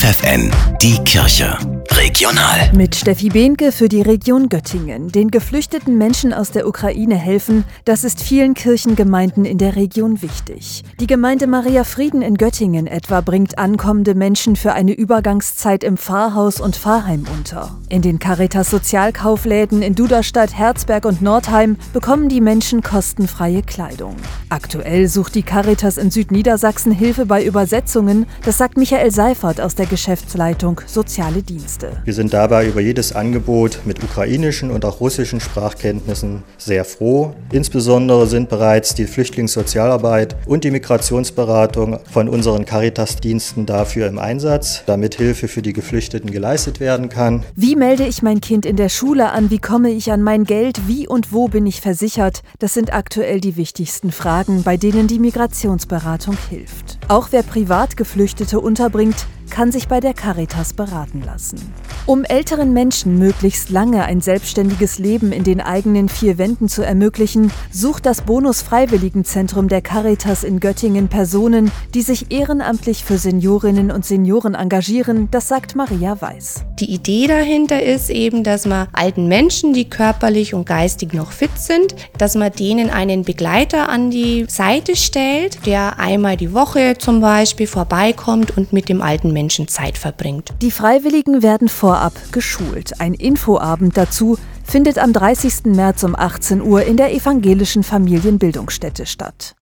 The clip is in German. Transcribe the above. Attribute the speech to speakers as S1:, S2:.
S1: FFN, die Kirche. Regional.
S2: Mit Steffi Behnke für die Region Göttingen. Den geflüchteten Menschen aus der Ukraine helfen, das ist vielen Kirchengemeinden in der Region wichtig. Die Gemeinde Maria Frieden in Göttingen etwa bringt ankommende Menschen für eine Übergangszeit im Pfarrhaus und Pfarrheim unter. In den Caritas Sozialkaufläden in Duderstadt, Herzberg und Nordheim bekommen die Menschen kostenfreie Kleidung. Aktuell sucht die Caritas in Südniedersachsen Hilfe bei Übersetzungen, das sagt Michael Seifert aus der Geschäftsleitung Soziale Dienste.
S3: Wir sind dabei über jedes Angebot mit ukrainischen und auch russischen Sprachkenntnissen sehr froh. Insbesondere sind bereits die Flüchtlingssozialarbeit und die Migrationsberatung von unseren Caritas-Diensten dafür im Einsatz, damit Hilfe für die Geflüchteten geleistet werden kann.
S2: Wie melde ich mein Kind in der Schule an? Wie komme ich an mein Geld? Wie und wo bin ich versichert? Das sind aktuell die wichtigsten Fragen, bei denen die Migrationsberatung hilft. Auch wer privat Geflüchtete unterbringt, kann sich bei der Caritas beraten lassen. Um älteren Menschen möglichst lange ein selbstständiges Leben in den eigenen vier Wänden zu ermöglichen, sucht das Bonus Freiwilligenzentrum der Caritas in Göttingen Personen, die sich ehrenamtlich für Seniorinnen und Senioren engagieren, das sagt Maria Weiß.
S4: Die Idee dahinter ist eben, dass man alten Menschen, die körperlich und geistig noch fit sind, dass man denen einen Begleiter an die Seite stellt, der einmal die Woche zum Beispiel vorbeikommt und mit dem alten Menschen Zeit verbringt.
S2: Die Freiwilligen werden vorab geschult. Ein Infoabend dazu findet am 30. März um 18 Uhr in der evangelischen Familienbildungsstätte statt.